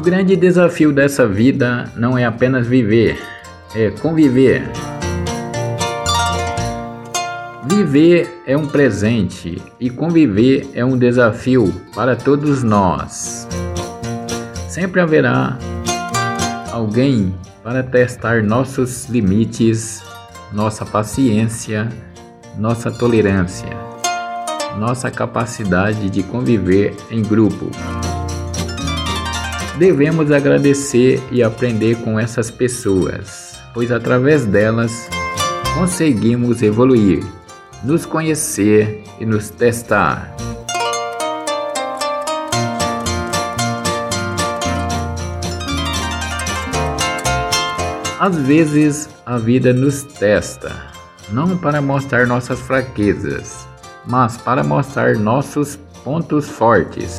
O grande desafio dessa vida não é apenas viver, é conviver. Viver é um presente e conviver é um desafio para todos nós. Sempre haverá alguém para testar nossos limites, nossa paciência, nossa tolerância, nossa capacidade de conviver em grupo. Devemos agradecer e aprender com essas pessoas, pois através delas conseguimos evoluir, nos conhecer e nos testar. Às vezes a vida nos testa, não para mostrar nossas fraquezas, mas para mostrar nossos pontos fortes.